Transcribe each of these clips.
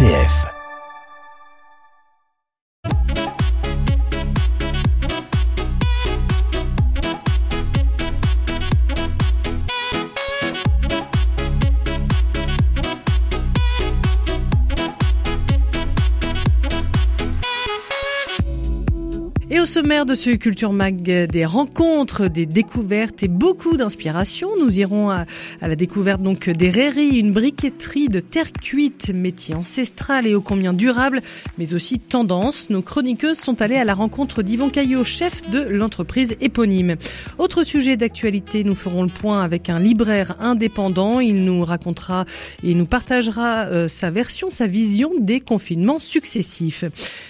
RCF. Sommaire de ce Culture Mag, des rencontres, des découvertes et beaucoup d'inspiration. Nous irons à, la découverte donc des rairies, une briqueterie de terre cuite, métier ancestral et ô combien durable, mais aussi tendance. Nos chroniqueuses sont allées à la rencontre d'Yvon Caillot, chef de l'entreprise éponyme. Autre sujet d'actualité, nous ferons le point avec un libraire indépendant. Il nous racontera et nous partagera euh, sa version, sa vision des confinements successifs.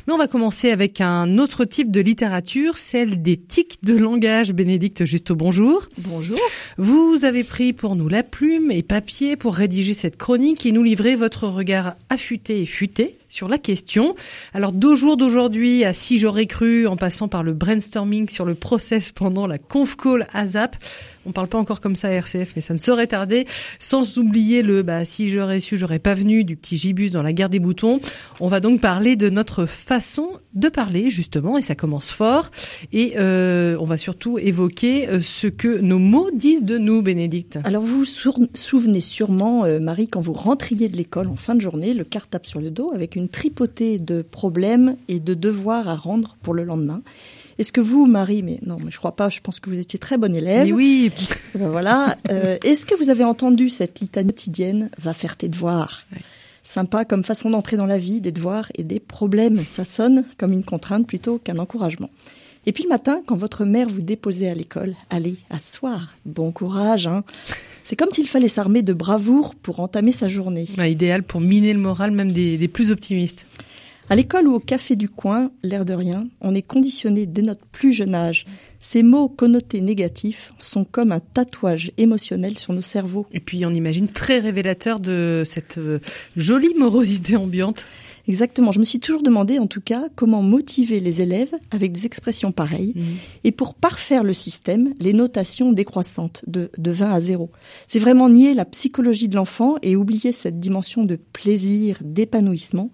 Mais on va commencer avec un autre type de littérature, celle des tics de langage. Bénédicte Justo, bonjour. Bonjour. Vous avez pris pour nous la plume et papier pour rédiger cette chronique et nous livrer votre regard affûté et futé sur la question. Alors, deux jours d'aujourd'hui à si j'aurais cru, en passant par le brainstorming sur le process pendant la conf call ASAP, on parle pas encore comme ça à RCF, mais ça ne saurait tarder. Sans oublier le bah, si j'aurais su, j'aurais pas venu du petit gibus dans la gare des boutons. On va donc parler de notre façon de parler justement, et ça commence fort. Et euh, on va surtout évoquer euh, ce que nos mots disent de nous, Bénédicte. Alors vous vous souvenez sûrement, euh, Marie, quand vous rentriez de l'école en fin de journée, le cartable sur le dos avec une tripotée de problèmes et de devoirs à rendre pour le lendemain. Est-ce que vous, Marie, mais non, mais je crois pas, je pense que vous étiez très bonne élève. Mais oui. Ben voilà. Euh, Est-ce que vous avez entendu cette litanie quotidienne Va faire tes devoirs? Ouais. Sympa comme façon d'entrer dans la vie, des devoirs et des problèmes. Ça sonne comme une contrainte plutôt qu'un encouragement. Et puis le matin, quand votre mère vous déposait à l'école, allez, asseoir, bon courage. Hein. C'est comme s'il fallait s'armer de bravoure pour entamer sa journée. Idéal pour miner le moral même des, des plus optimistes. À l'école ou au café du coin, l'air de rien, on est conditionné dès notre plus jeune âge. Ces mots connotés négatifs sont comme un tatouage émotionnel sur nos cerveaux. Et puis on imagine très révélateur de cette euh, jolie morosité ambiante. Exactement. Je me suis toujours demandé, en tout cas, comment motiver les élèves avec des expressions pareilles mmh. et pour parfaire le système, les notations décroissantes de, de 20 à 0. C'est vraiment nier la psychologie de l'enfant et oublier cette dimension de plaisir, d'épanouissement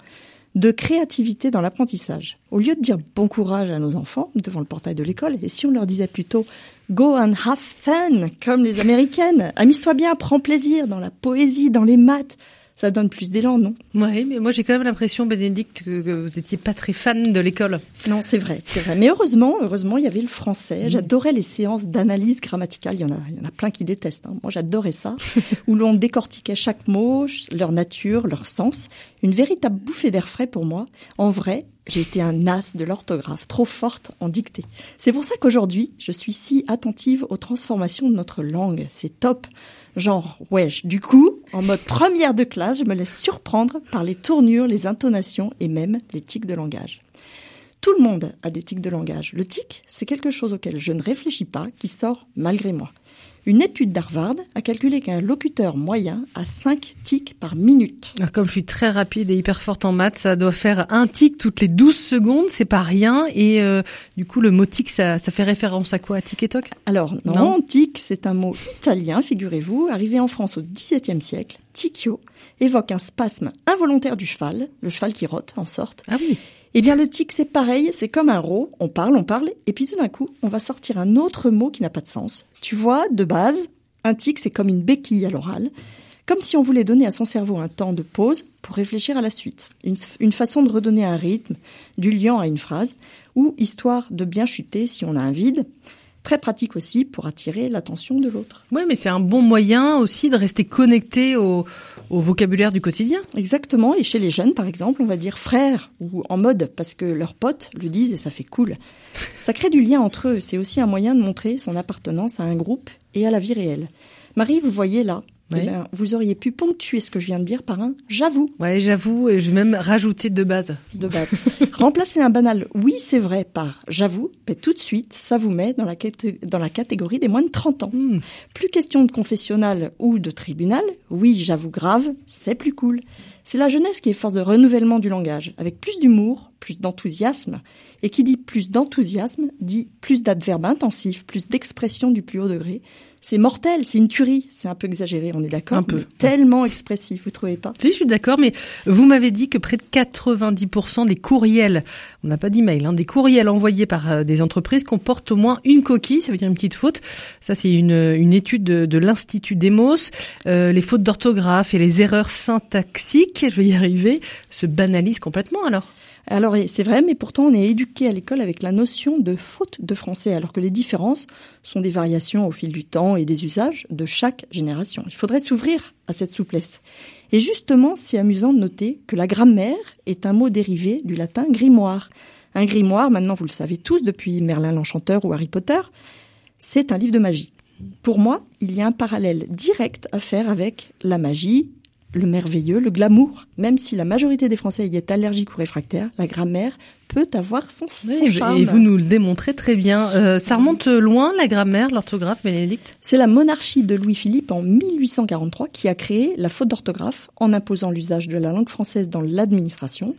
de créativité dans l'apprentissage. Au lieu de dire bon courage à nos enfants devant le portail de l'école, et si on leur disait plutôt go and have fun, comme les américaines, amuse-toi bien, prends plaisir dans la poésie, dans les maths, ça donne plus d'élan, non? Oui, mais moi j'ai quand même l'impression, Bénédicte, que, que vous étiez pas très fan de l'école. Non, c'est vrai, c'est vrai. Mais heureusement, heureusement, il y avait le français. Mmh. J'adorais les séances d'analyse grammaticale. Il y en a, il y en a plein qui détestent. Hein. Moi, j'adorais ça, où l'on décortiquait chaque mot, leur nature, leur sens. Une véritable bouffée d'air frais pour moi. En vrai, j'ai été un as de l'orthographe, trop forte en dictée. C'est pour ça qu'aujourd'hui, je suis si attentive aux transformations de notre langue. C'est top. Genre, wesh. Du coup, en mode première de classe, je me laisse surprendre par les tournures, les intonations et même les tics de langage. Tout le monde a des tics de langage. Le tic, c'est quelque chose auquel je ne réfléchis pas, qui sort malgré moi. Une étude d'Harvard a calculé qu'un locuteur moyen a 5 tics par minute. Alors comme je suis très rapide et hyper forte en maths, ça doit faire un tic toutes les 12 secondes, c'est pas rien. Et euh, du coup, le mot tic, ça, ça fait référence à quoi? À tic et toc Alors non, non tic, c'est un mot italien, figurez-vous, arrivé en France au XVIIe siècle. Ticchio évoque un spasme involontaire du cheval, le cheval qui rote en sorte. Ah oui. Eh bien, le tic, c'est pareil, c'est comme un rot. On parle, on parle, et puis tout d'un coup, on va sortir un autre mot qui n'a pas de sens. Tu vois, de base, un tic, c'est comme une béquille à l'oral, comme si on voulait donner à son cerveau un temps de pause pour réfléchir à la suite. Une, une façon de redonner un rythme, du liant à une phrase, ou histoire de bien chuter si on a un vide. Très pratique aussi pour attirer l'attention de l'autre. Oui, mais c'est un bon moyen aussi de rester connecté au, au vocabulaire du quotidien. Exactement. Et chez les jeunes, par exemple, on va dire frère ou en mode parce que leurs potes le disent et ça fait cool. Ça crée du lien entre eux. C'est aussi un moyen de montrer son appartenance à un groupe et à la vie réelle. Marie, vous voyez là, oui. eh ben, vous auriez pu ponctuer ce que je viens de dire par un j'avoue. Ouais, j'avoue, et je vais même rajouter de base. De base. Remplacer un banal oui, c'est vrai par j'avoue, mais tout de suite, ça vous met dans la, dans la catégorie des moins de 30 ans. Hmm. Mm. Plus question de confessionnal ou de tribunal, oui, j'avoue grave, c'est plus cool. C'est la jeunesse qui est force de renouvellement du langage, avec plus d'humour, plus d'enthousiasme. Et qui dit plus d'enthousiasme dit plus d'adverbes intensifs, plus d'expression du plus haut degré. c'est mortel, c'est une tuerie. C'est un peu exagéré, on est d'accord Un peu. Tellement expressif, vous trouvez pas? Si, je suis d'accord, mais vous m'avez dit que près de 90% des courriels, on n'a pas d'email, hein, des courriels envoyés par euh, des entreprises comportent au moins une coquille, ça veut dire une petite faute. Ça, c'est une, une étude de, de l'Institut Demos. Euh, les fautes d'orthographe et les erreurs syntaxiques, je vais y arriver, se banalisent complètement alors. Alors c'est vrai, mais pourtant on est éduqué à l'école avec la notion de faute de français, alors que les différences sont des variations au fil du temps et des usages de chaque génération. Il faudrait s'ouvrir à cette souplesse. Et justement, c'est amusant de noter que la grammaire est un mot dérivé du latin grimoire. Un grimoire, maintenant vous le savez tous depuis Merlin l'Enchanteur ou Harry Potter, c'est un livre de magie. Pour moi, il y a un parallèle direct à faire avec la magie le merveilleux, le glamour. Même si la majorité des Français y est allergique ou réfractaire, la grammaire peut avoir son, son charme. Et vous nous le démontrez très bien. Euh, ça remonte loin, la grammaire, l'orthographe, Bénédicte? C'est la monarchie de Louis-Philippe en 1843 qui a créé la faute d'orthographe en imposant l'usage de la langue française dans l'administration.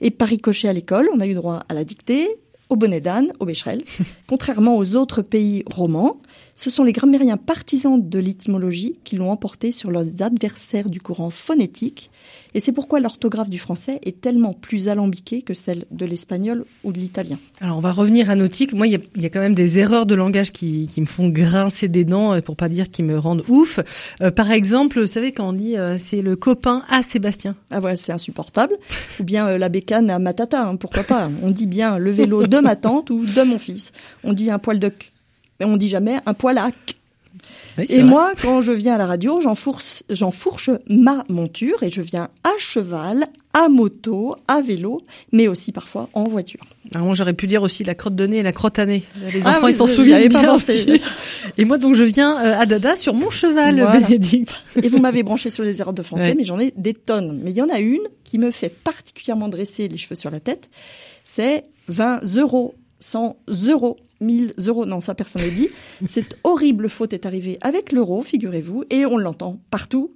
Et par ricochet à l'école, on a eu droit à la dictée, au bonnet d'âne, au bécherel. Contrairement aux autres pays romans, ce sont les grammairiens partisans de l'étymologie qui l'ont emporté sur leurs adversaires du courant phonétique, et c'est pourquoi l'orthographe du français est tellement plus alambiquée que celle de l'espagnol ou de l'italien. Alors on va revenir à Nautique. Moi, il y a, il y a quand même des erreurs de langage qui, qui, me font grincer des dents, pour pas dire qui me rendent ouf. Euh, par exemple, vous savez quand on dit euh, c'est le copain à Sébastien. Ah voilà, c'est insupportable. Ou bien euh, la bécane à ma tata, hein, pourquoi pas. On dit bien le vélo de ma tante ou de mon fils. On dit un poil de mais on dit jamais un poil à Oui, et moi, quand je viens à la radio, j'enfourche, ma monture et je viens à cheval, à moto, à vélo, mais aussi parfois en voiture. Alors moi, j'aurais pu dire aussi la crotte de nez et la crotte à nez. Les Ah enfants, oui, ils s'en souviennent bien aussi. Et moi, donc, je viens euh, à Dada sur mon cheval, Voilà. Bénédicte. Et vous m'avez branché sur les erreurs de français, Ouais. mais j'en ai des tonnes. Mais il y en a une qui me fait particulièrement dresser les cheveux sur la tête. C'est 20 euros, 100 euros, 1000 euros. Non, ça personne ne dit. Cette horrible faute est arrivée avec l'euro, figurez-vous, et on l'entend partout.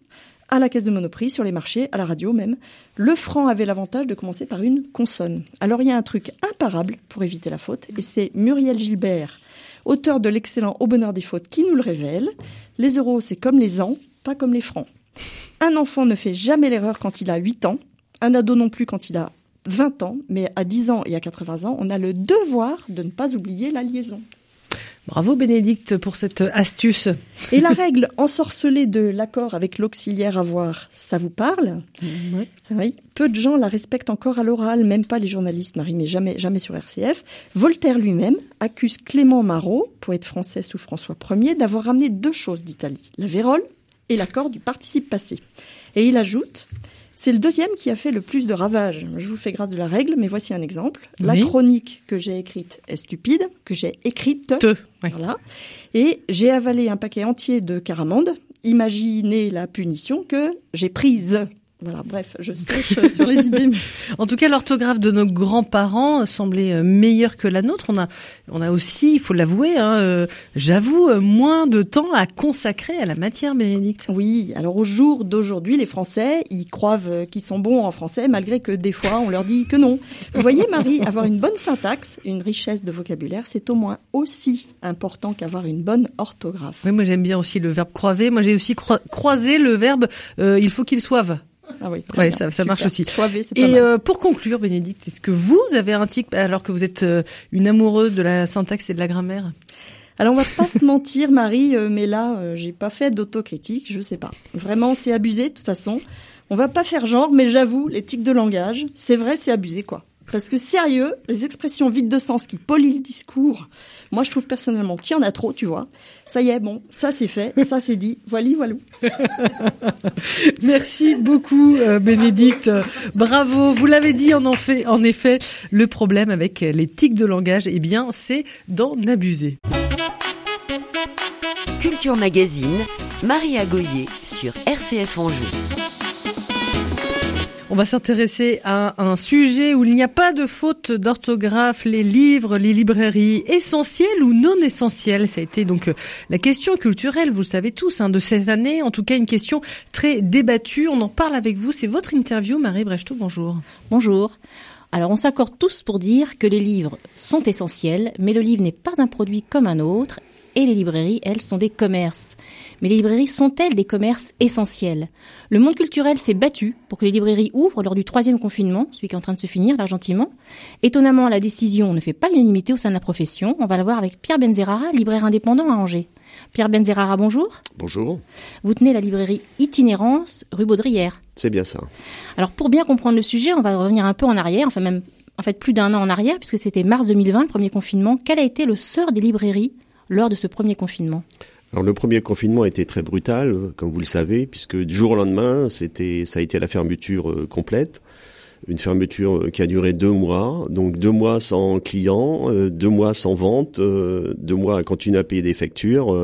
À la caisse de Monoprix, sur les marchés, à la radio même. Le franc avait l'avantage de commencer par une consonne. Alors il y a un truc imparable pour éviter la faute, et c'est Muriel Gilbert, auteur de l'excellent Au bonheur des fautes, qui nous le révèle. Les euros, c'est comme les ans, pas comme les francs. Un enfant ne fait jamais l'erreur quand il a 8 ans, un ado non plus quand il a 20 ans, mais à 10 ans et à 80 ans, on a le devoir de ne pas oublier la liaison. Bravo, Bénédicte, pour cette astuce. Et la règle ensorcelée de l'accord avec l'auxiliaire avoir, ça vous parle? Oui. Peu de gens la respectent encore à l'oral, même pas les journalistes, Marie, mais jamais, jamais sur RCF. Voltaire lui-même accuse Clément Marot, poète français sous François Ier, d'avoir ramené deux choses d'Italie, la vérole et l'accord du participe passé. Et il ajoute, c'est le deuxième qui a fait le plus de ravages. Je vous fais grâce de la règle, mais voici un exemple. La chronique que j'ai écrite est stupide, que j'ai écrite Te. Ouais. voilà. Et j'ai avalé un paquet entier de caramandes. Imaginez la punition que j'ai prise. Voilà, bref, je sèche sur les idées. En tout cas, l'orthographe de nos grands-parents semblait euh, meilleure que la nôtre. On a, on a aussi, il faut l'avouer, hein, euh, j'avoue, euh, moins de temps à consacrer à la matière, Bénédicte. Oui, alors au jour d'aujourd'hui, les Français, ils croient qu'ils sont bons en français, malgré que des fois, on leur dit que non. Vous voyez, Marie, avoir une bonne syntaxe, une richesse de vocabulaire, c'est au moins aussi important qu'avoir une bonne orthographe. Oui, moi j'aime bien aussi le verbe croiser. Moi j'ai aussi croi- croisé le verbe euh, il faut qu'il soive. Ah oui, très Ouais, bien. ça- marche aussi. Soivé, c'est pas Et mal. euh, pour conclure, Bénédicte, est-ce que vous avez un tic alors que vous êtes euh, une amoureuse de la syntaxe et de la grammaire? Alors on va pas se mentir, Marie, euh, mais là, j'ai pas fait d'autocritique, je sais pas. Vraiment, c'est abusé, de toute façon. On va pas faire genre, mais j'avoue, les tics de langage, c'est vrai, c'est abusé, quoi. Parce que sérieux, les expressions vides de sens qui polient le discours, moi je trouve personnellement qu'il y en a trop, tu vois. Ça y est, bon, ça c'est fait, ça c'est dit, voilà, voilà. Merci beaucoup, euh, Bénédicte. Bravo. Vous l'avez dit, en, en, fait, en effet, le problème avec les tics de langage, eh bien, c'est d'en abuser. Culture Magazine, Maria Goyer sur RCF Anjou. On va s'intéresser à un sujet où il n'y a pas de faute d'orthographe, les livres, les librairies, essentielles ou non essentielles. Ça a été donc euh, la question culturelle, vous le savez tous, hein, de cette année. En tout cas, une question très débattue. On en parle avec vous. C'est votre interview, Marie Brechtot. Bonjour. Bonjour. Alors on s'accorde tous pour dire que les livres sont essentiels, mais le livre n'est pas un produit comme un autre et les librairies, elles, sont des commerces. Mais les librairies sont-elles des commerces essentiels? Le monde culturel s'est battu pour que les librairies ouvrent lors du troisième confinement, celui qui est en train de se finir, là gentiment. Étonnamment, la décision ne fait pas l'unanimité au sein de la profession. On va la voir avec Pierre Benzerara, libraire indépendant à Angers. Pierre Benzerara, bonjour. Bonjour. Vous tenez la librairie Itinérance, rue Baudrière. C'est bien ça. Alors pour bien comprendre le sujet, on va revenir un peu en arrière, enfin même en fait plus d'un an en arrière, puisque c'était mars 2020, le premier confinement. Quel a été le sort des librairies? Lors de ce premier confinement alors le premier confinement a été très brutal, comme vous le savez, puisque du jour au lendemain, c'était, ça a été la fermeture euh, complète une fermeture euh, qui a duré deux mois, donc deux mois sans clients, euh, deux mois sans vente, deux mois à continuer à payer des factures.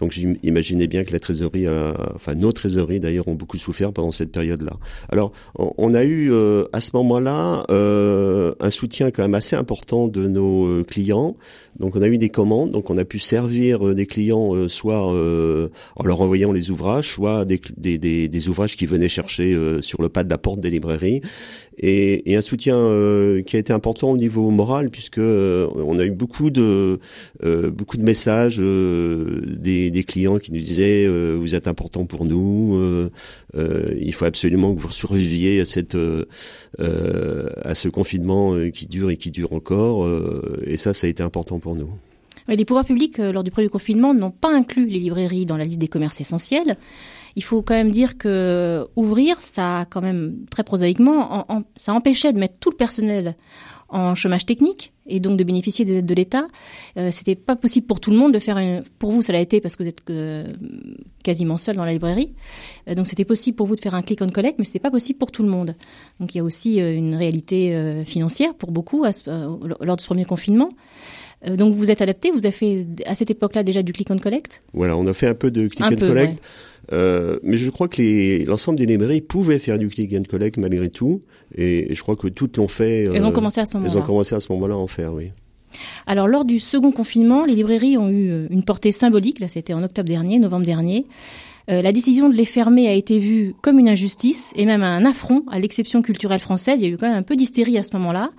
Donc j'imaginais bien que la trésorerie, enfin nos trésoreries d'ailleurs ont beaucoup souffert pendant cette période-là. Alors on, a eu euh, à ce moment-là euh, un soutien quand même assez important de nos euh, clients. Donc on a eu des commandes, donc on a pu servir des clients soit en leur envoyant les ouvrages, soit des, des, des, des ouvrages qui venaient chercher sur le pas de la porte des librairies et, et un soutien euh, qui a été important au niveau moral puisque euh, on a eu beaucoup de euh, beaucoup de messages des, des, clients qui nous disaient vous êtes important pour nous, il faut absolument que vous surviviez à cette à ce confinement qui dure et qui dure encore et ça ça a été important pour nous. Les pouvoirs publics, lors du premier confinement, n'ont pas inclus les librairies dans la liste des commerces essentiels. Il faut quand même dire que ouvrir, ça quand même très prosaïquement, ça empêchait de mettre tout le personnel en chômage technique et donc de bénéficier des aides de l'État. Euh, c'était pas possible pour tout le monde de faire une. Pour vous, ça l'a été parce que vous êtes quasiment seul dans la librairie. Euh, donc c'était possible pour vous de faire un click on collect, mais c'était pas possible pour tout le monde. Donc il y a aussi euh, une réalité euh, financière pour beaucoup lors de ce premier confinement. donc vous êtes adapté. Vous avez fait à cette époque-là déjà du click on collect? Voilà, on a fait un peu de click on collect. Euh, mais je crois que l'ensemble des librairies pouvaient faire du click and collect malgré tout, et, je crois que toutes l'ont fait. elles ont commencé à ce moment-là. Elles ont commencé à ce moment-là à en faire, oui. Alors lors du second confinement, les librairies ont eu euh, une portée symbolique. Là, c'était en octobre dernier, novembre dernier. Euh, la décision de les fermer a été vue comme une injustice et même un affront à l'exception culturelle française. Il y a eu quand même un peu d'hystérie à ce moment-là.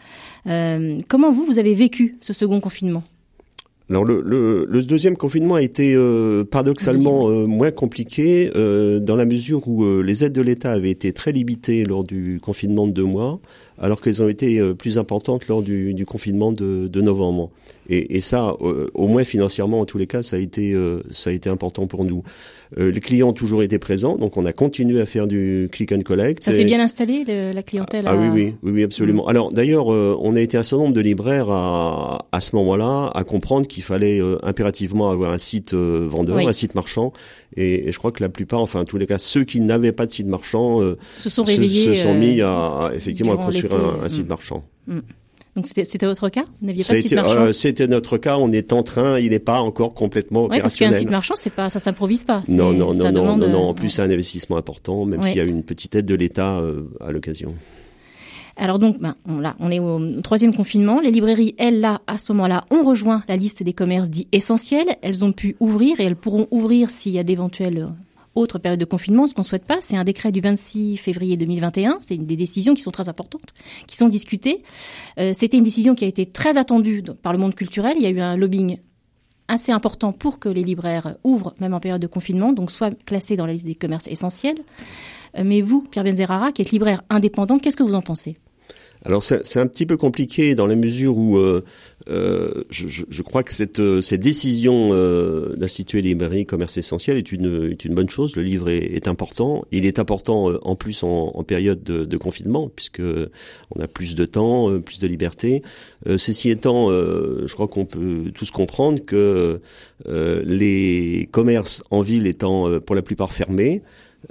Euh, comment vous, vous avez vécu ce second confinement? Alors le, le, le, deuxième confinement a été euh, paradoxalement euh, moins compliqué euh, dans la mesure où les aides de l'État avaient été très limitées lors du confinement de deux mois, alors qu'elles ont été plus importantes lors du, du confinement de, de, novembre. Et, et ça, au moins financièrement, en tous les cas, ça a été ça a été important pour nous. les clients ont toujours été présents, donc on a continué à faire du click and collect. Ça s'est bien installé la clientèle. Ah, oui, oui, oui, oui, absolument. Mm. Alors d'ailleurs, on a été un certain nombre de libraires à, à ce moment-là à comprendre qu'il fallait euh, impérativement avoir un site euh, vendeur, un site marchand. Et, je crois que la plupart, enfin en tous les cas, ceux qui n'avaient pas de site marchand euh, se sont réveillés, se, sont mis à, effectivement à construire un, site mm. marchand. Mm. Donc c'était votre cas? Vous n'aviez pas de site marchand? C'était notre cas. On est en train. Il n'est pas encore complètement ouais, opérationnel. Parce qu'un site marchand, c'est pas, ça s'improvise pas. Non, non, non, non, non, En plus, c'est un investissement important, même s'il y a une petite aide de l'État à l'occasion. Alors donc, ben, on, là, on est au, troisième confinement. Les librairies, elles, là, à ce moment-là, ont rejoint la liste des commerces dits essentiels. Elles ont pu ouvrir et elles pourront ouvrir s'il y a d'éventuelles autres périodes de confinement. Ce qu'on souhaite pas, c'est un décret du 26 février 2021. C'est une des décisions qui sont très importantes, qui sont discutées. Euh, C'était une décision qui a été très attendue par le monde culturel. Il y a eu un lobbying assez important pour que les libraires ouvrent, même en période de confinement, donc soient classés dans la liste des commerces essentiels. Euh, mais vous, Pierre Benzerara, qui êtes libraire indépendant, qu'est-ce que vous en pensez? Alors c'est un petit peu compliqué dans la mesure où euh, euh, je, je, crois que cette, cette décision euh, d'instituer les librairies commerce essentiel est une, est une bonne chose. Le livre est, est important. Il est important en plus en, en période de, de, confinement puisque on a plus de temps, plus de liberté. ceci étant, je crois qu'on peut tous comprendre que les commerces en ville étant pour la plupart fermés,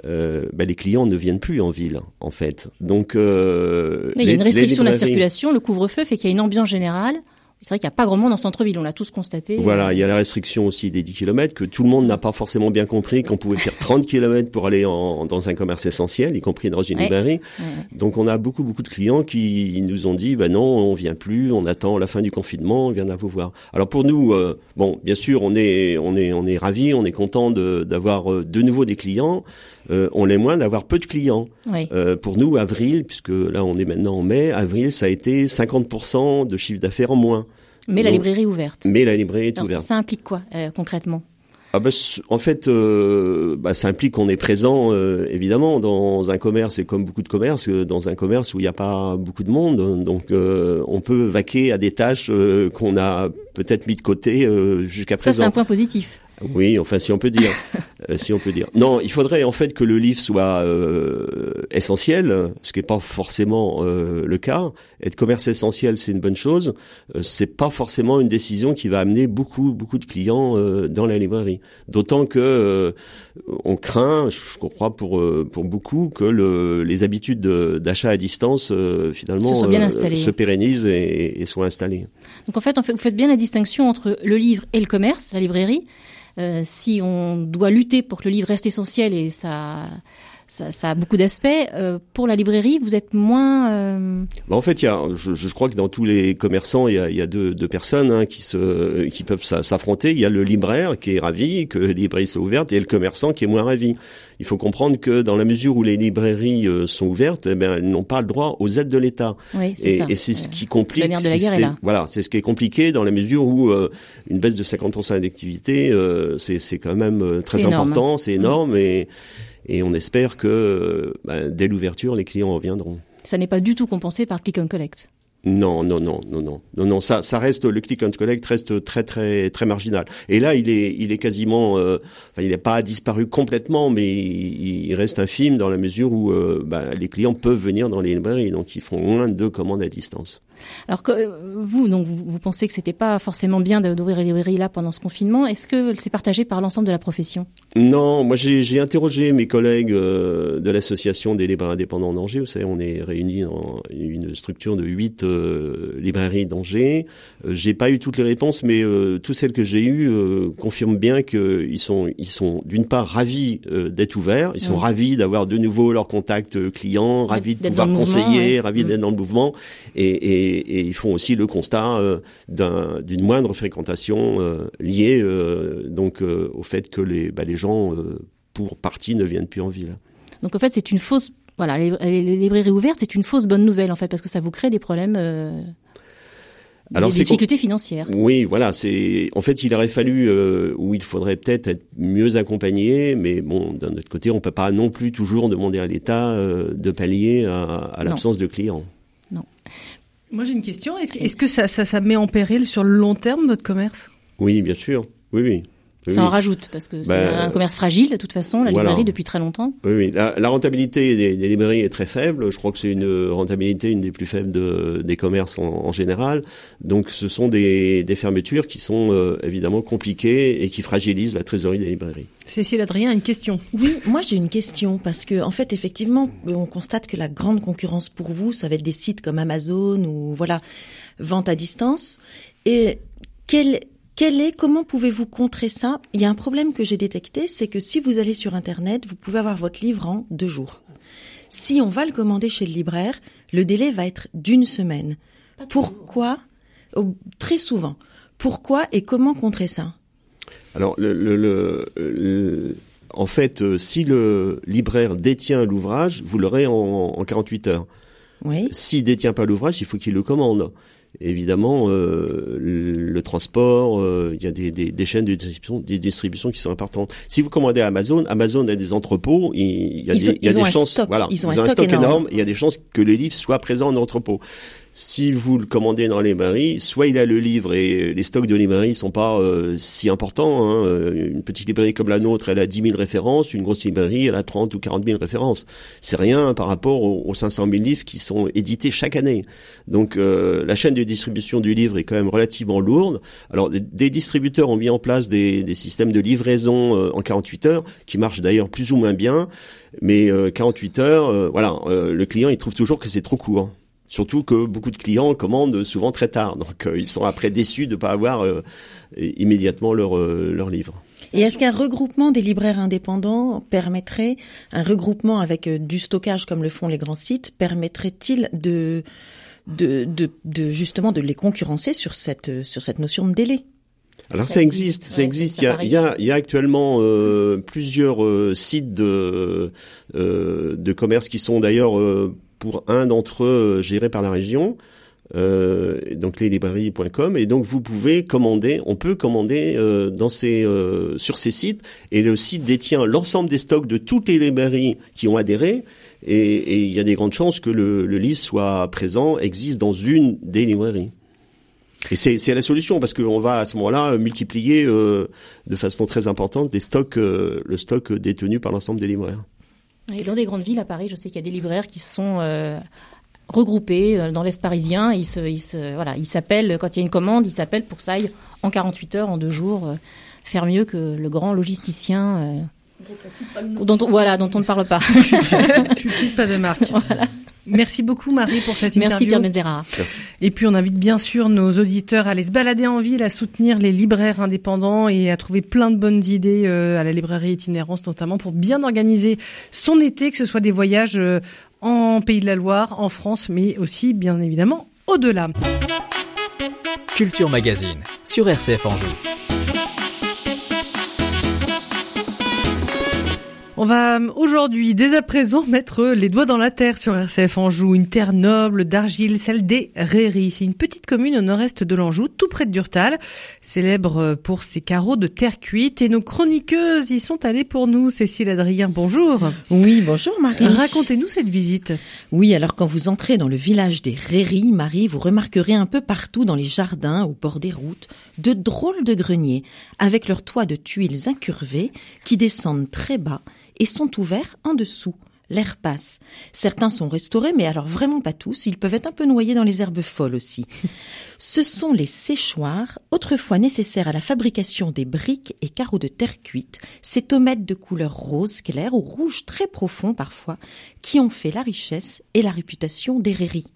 euh, bah, les clients ne viennent plus en ville, en fait. Donc, euh, il y a une restriction de la circulation, le couvre-feu fait qu'il y a une ambiance générale. C'est vrai qu'il n'y a pas grand monde en centre-ville, on l'a tous constaté. Voilà, il y a la restriction aussi des 10 km que tout le monde n'a pas forcément bien compris qu'on pouvait faire 30 km pour aller en, dans un commerce essentiel, y compris dans une librairie. Donc on a beaucoup beaucoup de clients qui nous ont dit bah non, on vient plus, on attend la fin du confinement, on vient à vous voir. Alors pour nous euh, bon, bien sûr, on est on est on est ravis, on est content d'avoir euh, de, nouveau des clients. Euh, on l'est moins d'avoir peu de clients. Euh, pour nous, avril, puisque là on est maintenant en mai, avril, ça a été 50% de chiffre d'affaires en moins. Mais la librairie est ouverte. Mais la librairie est ouverte. Ça implique quoi concrètement? Ah bah, en fait, euh, bah, ça implique qu'on est présent, euh, évidemment, dans un commerce, et comme beaucoup de commerces, euh, dans un commerce où il n'y a pas beaucoup de monde. Donc, on peut vaquer à des tâches qu'on a peut-être mis de côté jusqu'à présent. Ça, c'est un point positif. Oui, enfin si on peut dire, euh, si on peut dire. Non, il faudrait en fait que le livre soit euh, essentiel, ce qui n'est pas forcément euh, le cas. Être commerce essentiel, c'est une bonne chose. c'est pas forcément une décision qui va amener beaucoup beaucoup de clients dans la librairie. D'autant que on craint, je crois pour pour beaucoup, que le, les habitudes d'achat à distance finalement se, pérennisent et, et, soient installées. Donc en fait, vous faites bien la distinction entre le livre et le commerce, la librairie. Euh, si on doit lutter pour que le livre reste essentiel et ça ça, ça, a beaucoup d'aspects. Euh, pour la librairie, vous êtes moins. Euh... Bah en fait, il y a, je, je, crois que dans tous les commerçants, il y a, il y a deux, deux personnes hein, qui se, qui peuvent s'affronter. Il y a le libraire qui est ravi que les librairies soient ouvertes, et le commerçant qui est moins ravi. Il faut comprendre que dans la mesure où les librairies euh, sont ouvertes, eh ben, elles n'ont pas le droit aux aides de l'État. Oui, et, et c'est ce qui complique. de la guerre est là. Voilà, c'est ce qui est compliqué dans la mesure où euh, une baisse de 50% d'activité, euh, c'est quand même très important, c'est énorme et et on espère que bah, dès l'ouverture, les clients reviendront. Ça n'est pas du tout compensé par Click and Collect. Non, non, non, non, non, non, non. Ça, ça reste le click and collect reste très, très, très marginal. Et là, il est, il est quasiment, euh, enfin, il n'est pas disparu complètement, mais il, reste infime dans la mesure où euh, bah, les clients peuvent venir dans les librairies, donc ils font moins de commandes à distance. Alors que vous, donc vous, vous pensez que c'était pas forcément bien d'ouvrir les librairies là pendant ce confinement. Est-ce que c'est partagé par l'ensemble de la profession? Non, moi j'ai interrogé mes collègues euh, de l'association des libraires indépendants d'Angers. Vous savez, on est réunis dans une structure de huit euh, librairies d'Angers. j'ai pas eu toutes les réponses, mais toutes celles que j'ai eues confirment bien qu'ils sont, ils sont d'une part ravis d'être ouverts, ils sont ravis d'avoir de nouveau leur contact client, ravis de pouvoir conseiller, ravis d'être dans le mouvement. Et, et et, ils font aussi le constat euh, d'une moindre fréquentation euh, liée euh, donc au fait que les, bah, les gens, pour partie, ne viennent plus en ville. Donc en fait, c'est une fausse voilà, les, librairies ouvertes, c'est une fausse bonne nouvelle en fait, parce que ça vous crée des problèmes. Alors, des difficultés financières. Oui, voilà. C'est en fait, il aurait fallu euh, ou il faudrait peut-être être mieux accompagné, mais bon, d'un autre côté, on peut pas non plus toujours demander à l'État de pallier à, à l'absence de clients. Non. Moi j'ai une question. Est-ce que, ça, ça, met en péril sur le long terme votre commerce? Oui, bien sûr. Oui, oui. Ça en rajoute parce que c'est ben, un commerce fragile de toute façon, la librairie depuis très longtemps. Oui, oui. La, rentabilité des, librairies est très faible. Je crois que c'est une rentabilité une des plus faibles de, des commerces en, général. Donc ce sont des, des fermetures qui sont euh, évidemment compliquées et qui fragilisent la trésorerie des librairies. Cécile Adrien, une question. Oui, moi j'ai une question parce que en fait effectivement on constate que la grande concurrence pour vous ça va être des sites comme Amazon ou voilà vente à distance et quel quel est comment pouvez-vous contrer ça? Il y a un problème que j'ai détecté, c'est que si vous allez sur internet, vous pouvez avoir votre livre en deux jours. Si on va le commander chez le libraire, le délai va être d'une semaine. Pourquoi? Très souvent. Pourquoi et comment contrer ça? Alors, le, le, en fait, euh, si le libraire détient l'ouvrage, vous l'aurez en, en 48 heures. Oui. S'il détient pas l'ouvrage, il faut qu'il le commande. Évidemment, euh, le, transport, euh, il y a des, des, des, chaînes de distribution, des distributions qui sont importantes. Si vous commandez à Amazon, Amazon a des entrepôts, il, y a des, il y a des chances, voilà, ils ont, un, stock, énorme. Il y a des chances que les livres soient présents en entrepôt si vous le commandez dans les librairies, soit il a le livre et les stocks de librairies sont pas euh, si importants. Hein. Euh, une petite librairie comme la nôtre, elle a 10 000 références. Une grosse librairie, elle a 30 ou 40 000 références. C'est rien par rapport aux, 500 000 livres qui sont édités chaque année. Donc euh, la chaîne de distribution du livre est quand même relativement lourde. Alors des distributeurs ont mis en place des, des systèmes de livraison en 48 heures qui marchent d'ailleurs plus ou moins bien. Mais 48 heures, voilà, le client il trouve toujours que c'est trop court. Surtout que beaucoup de clients commandent souvent très tard, donc euh, ils sont après déçus de ne pas avoir euh, immédiatement leur, euh, leur livre. Et est-ce qu'un regroupement des libraires indépendants permettrait, un regroupement avec du stockage comme le font les grands sites, permettrait-il de, de, de, de, justement de les concurrencer sur cette, sur cette notion de délai? Alors ça, existe, ça existe. Il, y a, il, y a, il y a actuellement euh, plusieurs euh, sites de euh, de commerce qui sont d'ailleurs pour un d'entre eux gérés par la région. euh, donc leslibrairies.com et donc vous pouvez commander, on peut commander euh, dans ces euh, sur ces sites et le site détient l'ensemble des stocks de toutes les librairies qui ont adhéré et il y a des grandes chances que le, le livre soit présent, existe dans une des librairies. Et c'est la solution parce qu'on va à ce moment-là multiplier euh, de façon très importante les stocks, euh, le stock détenu par l'ensemble des libraires. Et dans des grandes villes, à Paris, je sais qu'il y a des libraires qui sont euh, regroupés dans l'Est parisien. Ils se, ils se, voilà, ils s'appellent, quand il y a une commande, ils s'appellent pour que ça aille en 48 heures, en deux jours, faire mieux que le grand logisticien. dont on, voilà, dont on ne parle pas. tu ne cites pas de marque. Voilà. Merci beaucoup Marie pour cette interview. Merci Pierre Et puis on invite bien sûr nos auditeurs à aller se balader en ville, à soutenir les libraires indépendants et à trouver plein de bonnes idées euh, à la librairie itinérance notamment pour bien organiser son été, que ce soit des voyages euh, en Pays de la Loire, en France, mais aussi bien évidemment au-delà. Culture Magazine sur RCF Anjou. On va euh, aujourd'hui, dès à présent, mettre les doigts dans la terre sur RCF Anjou, une terre noble d'argile, celle des Réries. C'est une petite commune au nord-est de l'Anjou, tout près de Durtal, célèbre pour ses carreaux de terre cuite. Et nos chroniqueuses y sont allées pour nous. Cécile Adrien, bonjour. Oui, bonjour Marie. Racontez-nous cette visite. Oui, alors quand vous entrez dans le village des Réries, Marie, vous remarquerez un peu partout dans les jardins, au bord des routes, de drôles de greniers, avec leurs toits de tuiles incurvées qui descendent très bas et sont ouverts en dessous. L'air passe. Certains sont restaurés, mais alors vraiment pas tous. Ils peuvent être un peu noyés dans les herbes folles aussi. Ce sont les séchoirs, autrefois nécessaires à la fabrication des briques et carreaux de terre cuite, ces tomates de couleur rose clair ou rouge très profond parfois, qui ont fait la richesse et la réputation des rairies.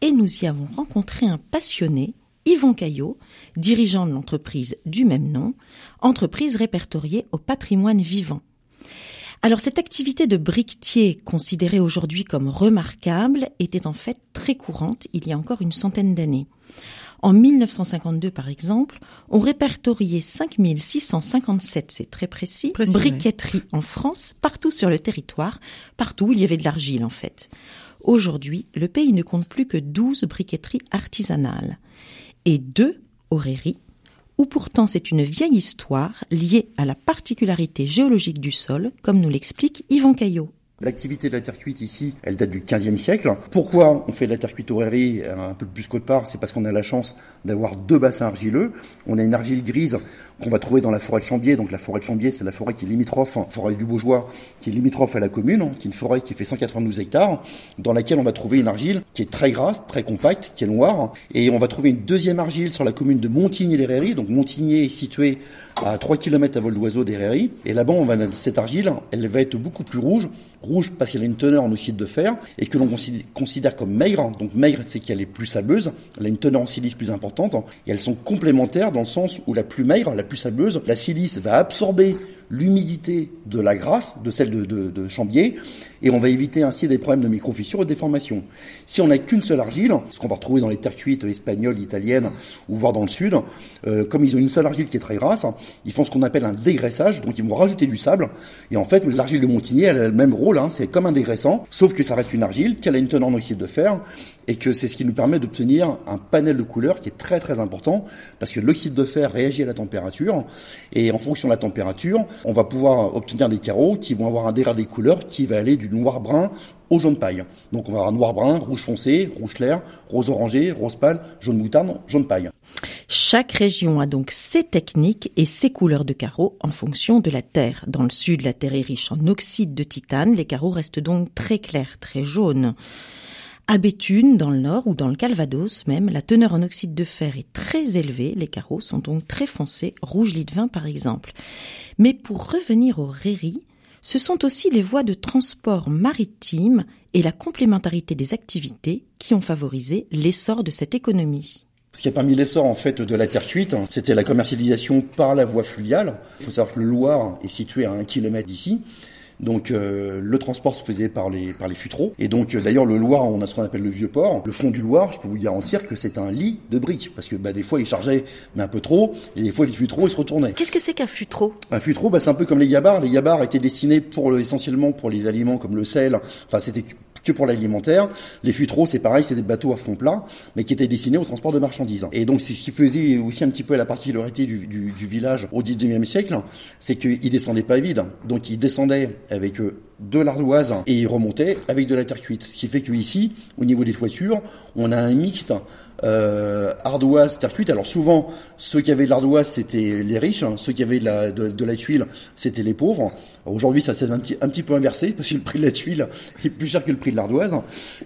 Et nous y avons rencontré un passionné, Yvon Caillot, dirigeant de l'entreprise du même nom, entreprise répertoriée au patrimoine vivant. Alors cette activité de briquetier, considérée aujourd'hui comme remarquable, était en fait très courante il y a encore une centaine d'années. En 1952, par exemple, on répertoriait 5657, c'est très précis, briqueteries en France, partout sur le territoire, partout où il y avait de l'argile en fait. Aujourd'hui, le pays ne compte plus que 12 briqueteries artisanales et deux oreries ou pourtant c'est une vieille histoire liée à la particularité géologique du sol, comme nous l'explique Yvan Caillot. L'activité de la terre cuite ici, elle date du 15e siècle. Pourquoi on fait de la terre cuite au rairie un peu plus qu'autre part? C'est parce qu'on a la chance d'avoir deux bassins argileux. On a une argile grise qu'on va trouver dans la forêt de Chambier. Donc la forêt de Chambier, c'est la forêt qui est limitrophe, forêt du Beaujois, qui est limitrophe à la commune, qui est une forêt qui fait 192 hectares, dans laquelle on va trouver une argile qui est très grasse, très compacte, qui est noire. Et on va trouver une deuxième argile sur la commune de Montigny-les-Rairies. Donc Montigny est situé à 3 km à vol d'oiseau des Rairies. Et là-bas, cette argile, elle va être beaucoup plus rouge, rouge parce qu'elle a une teneur en oxyde de fer et que l'on considère comme maigre. Donc maigre, c'est qu'elle est plus sableuse, elle a une teneur en silice plus importante et elles sont complémentaires dans le sens où la plus maigre, la plus sableuse, la silice va absorber l'humidité de la grasse, de celle de, de, de, Chambier, et on va éviter ainsi des problèmes de microfissures et de déformations. Si on n'a qu'une seule argile, ce qu'on va retrouver dans les terres cuites espagnoles, italiennes, ou voire dans le sud, euh, comme ils ont une seule argile qui est très grasse, ils font ce qu'on appelle un dégraissage, donc ils vont rajouter du sable, et en fait l'argile de Montigny, elle a le même rôle, hein, c'est comme un dégraissant, sauf que ça reste une argile, qu'elle a une teneur en oxyde de fer, et que c'est ce qui nous permet d'obtenir un panel de couleurs qui est très très important, parce que l'oxyde de fer réagit à la température, et en fonction de la température, on va pouvoir obtenir des carreaux qui vont avoir un dégradé des couleurs qui va aller du noir-brun au jaune paille. Donc on va avoir noir-brun, rouge foncé, rouge clair, rose orangé, rose pâle, jaune moutarde, jaune paille. Chaque région a donc ses techniques et ses couleurs de carreaux en fonction de la terre. Dans le sud, la terre est riche en oxyde de titane, les carreaux restent donc très clairs, très jaunes. À Béthune, dans le nord ou dans le Calvados même, la teneur en oxyde de fer est très élevée, les carreaux sont donc très foncés, rouge lit de vin par exemple. Mais pour revenir aux rairies, ce sont aussi les voies de transport maritime et la complémentarité des activités qui ont favorisé l'essor de cette économie. Ce qui a permis l'essor en fait de la terre cuite, c'était la commercialisation par la voie fluviale. Il faut savoir que le Loire est situé à un kilomètre d'ici. Donc euh, le transport se faisait par les par les futreaux. Et donc euh, d'ailleurs le Loire, on a ce qu'on appelle le vieux port. Le fond du Loire, je peux vous garantir que c'est un lit de briques parce que bah, des fois il chargeait mais un peu trop et des fois les futreaux ils se retournaient. Qu'est-ce que c'est qu'un futreau? Un futreau, bah, c'est un peu comme les yabars. Les yabars étaient destinés pour essentiellement pour les aliments comme le sel. Enfin c'était que pour l'alimentaire. Les futraux, c'est pareil, c'est des bateaux à fond plat, mais qui étaient destinés au transport de marchandises. Et donc, c'est ce qui faisait aussi un petit peu la particularité du, du, du village au 19e siècle, c'est qu'ils descendaient pas vide. Donc, ils descendaient avec eux de l'ardoise et ils remontaient avec de la terre cuite. Ce qui fait qu'ici, au niveau des toitures, on a un mixte euh, ardoise, terre cuite. Alors souvent, ceux qui avaient de l'ardoise, c'était les riches, hein. ceux qui avaient de la, de, la tuile, c'était les pauvres. Aujourd'hui, ça s'est un petit, un petit peu inversé, parce que le prix de la tuile est plus cher que le prix de l'ardoise.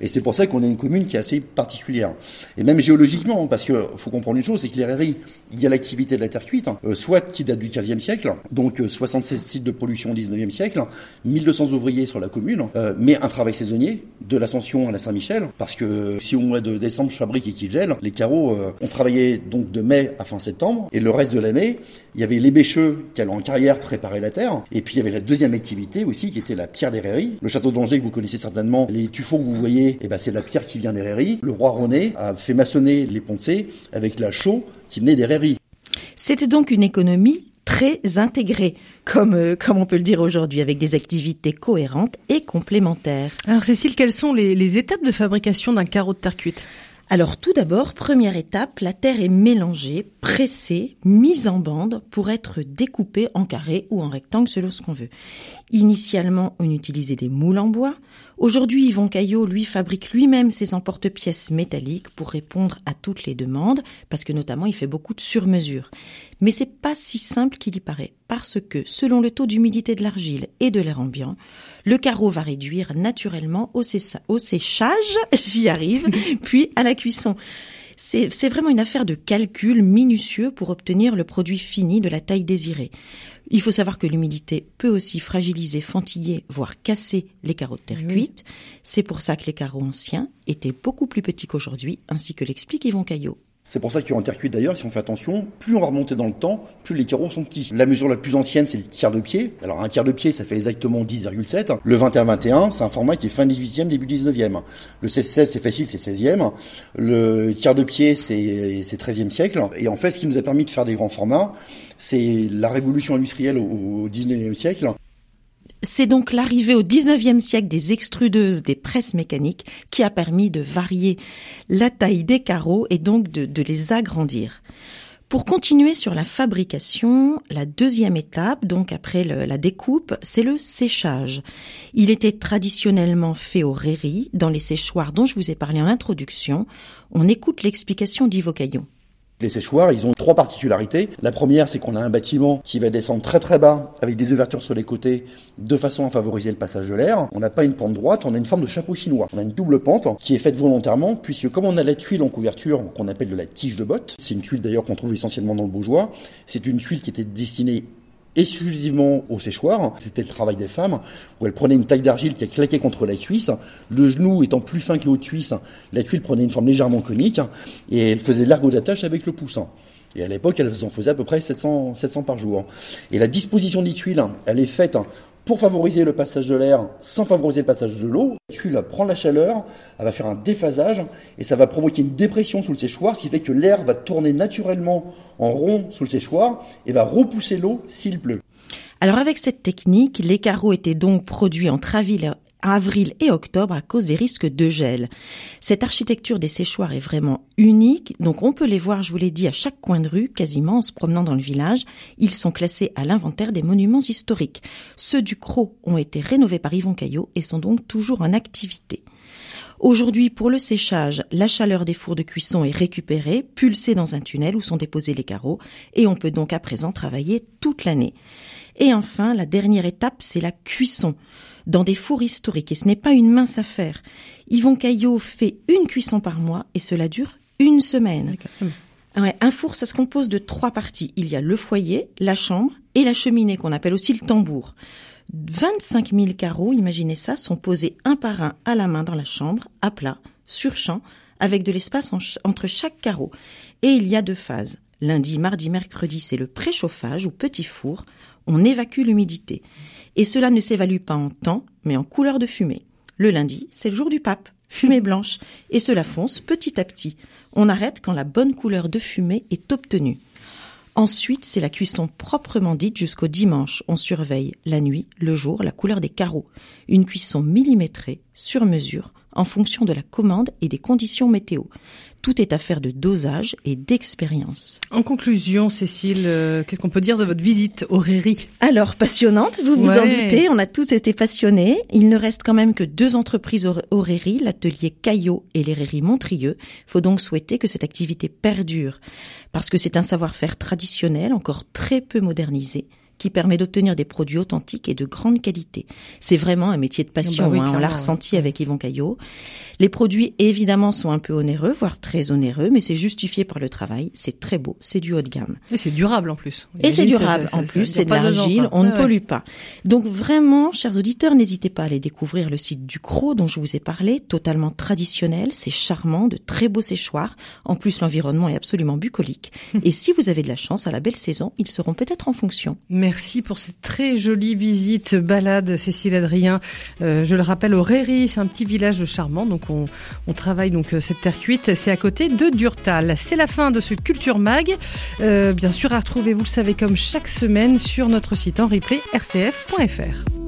Et c'est pour ça qu'on a une commune qui est assez particulière. Et même géologiquement, parce que faut comprendre une chose, c'est que les rairies, il y a l'activité de la terre cuite, euh, soit qui date du 15e siècle, donc 76 euh, sites de production au 19e siècle, 1200 ouvriers sur la commune, euh, mais un travail saisonnier, de l'Ascension à la Saint-Michel, parce que si au mois de décembre je fabrique et qu'il les carreaux, euh, ont travaillé donc de mai à fin septembre, et le reste de l'année, il y avait les bêcheux qui allaient en carrière préparer la terre, et puis il y avait la deuxième activité aussi qui était la pierre des rairies. Le château d'Angers que vous connaissez certainement, les tuffeaux que vous voyez, eh ben c'est la pierre qui vient des rairies. Le roi René a fait maçonner les poncés avec la chaux qui venait des rairies. C'était donc une économie très intégrée, comme, euh, comme on peut le dire aujourd'hui, avec des activités cohérentes et complémentaires. Alors Cécile, quelles sont les, les étapes de fabrication d'un carreau de terre cuite? Alors tout d'abord, première étape, la terre est mélangée, pressée, mise en bande pour être découpée en carré ou en rectangle selon ce qu'on veut. Initialement, on utilisait des moules en bois. Aujourd'hui, Yvon Caillot, lui, fabrique lui-même ses emporte-pièces métalliques pour répondre à toutes les demandes, parce que notamment, il fait beaucoup de sur-mesure. Mais c'est pas si simple qu'il y paraît, parce que, selon le taux d'humidité de l'argile et de l'air ambiant, le carreau va réduire naturellement au, au séchage, j'y arrive, puis à la cuisson. C'est vraiment une affaire de calcul minutieux pour obtenir le produit fini de la taille désirée. Il faut savoir que l'humidité peut aussi fragiliser, fantiller, voire casser les carreaux de terre cuite. C'est pour ça que les carreaux anciens étaient beaucoup plus petits qu'aujourd'hui, ainsi que l'explique Yvon Caillot. C'est pour ça qu'en terre cuite d'ailleurs, si on fait attention, plus on va remonter dans le temps, plus les carreaux sont petits. La mesure la plus ancienne, c'est le tiers de pied. Alors un tiers de pied, ça fait exactement 10,7. Le 21-21, c'est un format qui est fin 18e, début 19e. Le 16-16, c'est facile, c'est 16e. Le tiers de pied, c'est 13e siècle. Et en fait, ce qui nous a permis de faire des grands formats, c'est la révolution industrielle au 19e siècle c'est donc l'arrivée au 19e siècle des extrudeuses, des presses mécaniques, qui a permis de varier la taille des carreaux et donc de, les agrandir. Pour continuer sur la fabrication, la deuxième étape, donc après la découpe, c'est le séchage. Il était traditionnellement fait au rairies, dans les séchoirs dont je vous ai parlé en introduction. On écoute l'explication d'Yves Caillon. Les séchoirs, ils ont trois particularités. La première, c'est qu'on a un bâtiment qui va descendre très très bas avec des ouvertures sur les côtés de façon à favoriser le passage de l'air. On n'a pas une pente droite, on a une forme de chapeau chinois. On a une double pente qui est faite volontairement puisque comme on a la tuile en couverture qu'on appelle de la tige de botte, c'est une tuile d'ailleurs qu'on trouve essentiellement dans le Beaujois, c'est une tuile qui était destinée exclusivement au séchoir. C'était le travail des femmes, où elles prenaient une taille d'argile qui a claqué contre la cuisse. Le genou étant plus fin que l'autre cuisse, la tuile prenait une forme légèrement conique, et elle faisait l'argot d'attache avec le poussant. Et à l'époque, elle en faisait à peu près 700, 700 par jour. Et la disposition des tuiles, elle est faite pour favoriser le passage de l'air sans favoriser le passage de l'eau. La tuile la chaleur, elle va faire un déphasage et ça va provoquer une dépression sous le séchoir, ce qui fait que l'air va tourner naturellement en rond sous le séchoir et va repousser l'eau s'il pleut. Alors avec cette technique, les carreaux étaient donc produits entre avril et octobre à cause des risques de gel. Cette architecture des séchoirs est vraiment unique, donc on peut les voir, je vous l'ai dit, à chaque coin de rue, quasiment en se promenant dans le village. Ils sont classés à l'inventaire des monuments historiques. Ceux du Croc ont été rénovés par Yvon Caillot et sont donc toujours en activité. Aujourd'hui, pour le séchage, la chaleur des fours de cuisson est récupérée, pulsée dans un tunnel où sont déposés les carreaux, et on peut donc à présent travailler toute l'année. Et enfin, la dernière étape, c'est la cuisson dans des fours historiques. Et ce n'est pas une mince affaire. Yvon Caillot fait une cuisson par mois et cela dure une semaine. un four, ça se compose de trois parties. Il y a le foyer, la chambre et la cheminée qu'on appelle aussi le tambour. 25 000 carreaux, imaginez ça, sont posés un par un à la main dans la chambre, à plat, sur champ, avec de l'espace entre chaque carreau. Et il y a deux phases. Lundi, mardi, mercredi, c'est le préchauffage ou petit four. On évacue l'humidité. Et cela ne s'évalue pas en temps, mais en couleur de fumée. Le lundi, c'est le jour du pape, fumée blanche, et cela fonce petit à petit. On arrête quand la bonne couleur de fumée est obtenue. Ensuite, c'est la cuisson proprement dite jusqu'au dimanche. On surveille la nuit, le jour, la couleur des carreaux. Une cuisson millimétrée, sur mesure, en fonction de la commande et des conditions météo. Tout est affaire de dosage et d'expérience. En conclusion, Cécile, euh, qu'est-ce qu'on peut dire de votre visite au Réry Alors, passionnante, vous vous en doutez, on a tous été passionnés. Il ne reste quand même que deux entreprises au Réry, l'atelier Caillot et les Réry Montrieux. Il faut donc souhaiter que cette activité perdure, parce que c'est un savoir-faire traditionnel, encore très peu modernisé, qui permet d'obtenir des produits authentiques et de grande qualité. C'est vraiment un métier de passion, bah hein, on l'a ressenti avec Yvon Caillot. Les produits, évidemment, sont un peu onéreux, voire très onéreux, mais c'est justifié par le travail, c'est très beau, c'est du haut de gamme. Et c'est durable en plus. Et c'est durable en plus, c'est de l'argile, on ne pollue pas. Donc vraiment, chers auditeurs, n'hésitez pas à aller découvrir le site du Croc dont je vous ai parlé, totalement traditionnel, c'est charmant, de très beaux séchoirs. En plus, l'environnement est absolument bucolique. et si vous avez de la chance, à la belle saison, ils seront peut-être en fonction. Merci pour cette très jolie visite, balade, Cécile Adrien. Euh, je le rappelle, au Réry, c'est un petit village charmant, donc on, travaille donc euh, cette terre cuite. C'est à côté de Durtal. C'est la fin de ce Culture Mag. Euh, bien sûr, à retrouver, vous le savez, comme chaque semaine sur notre site en replay rcf.fr.